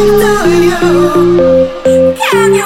Into you, can you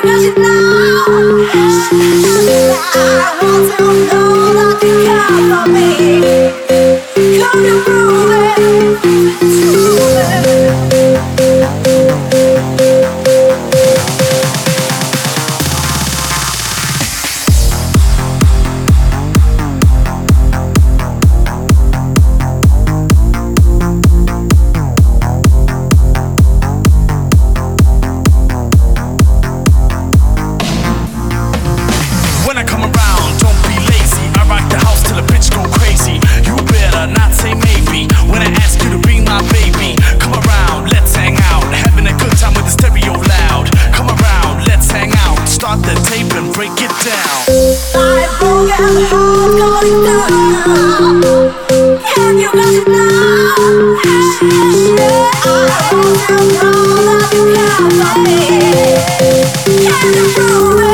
prove it?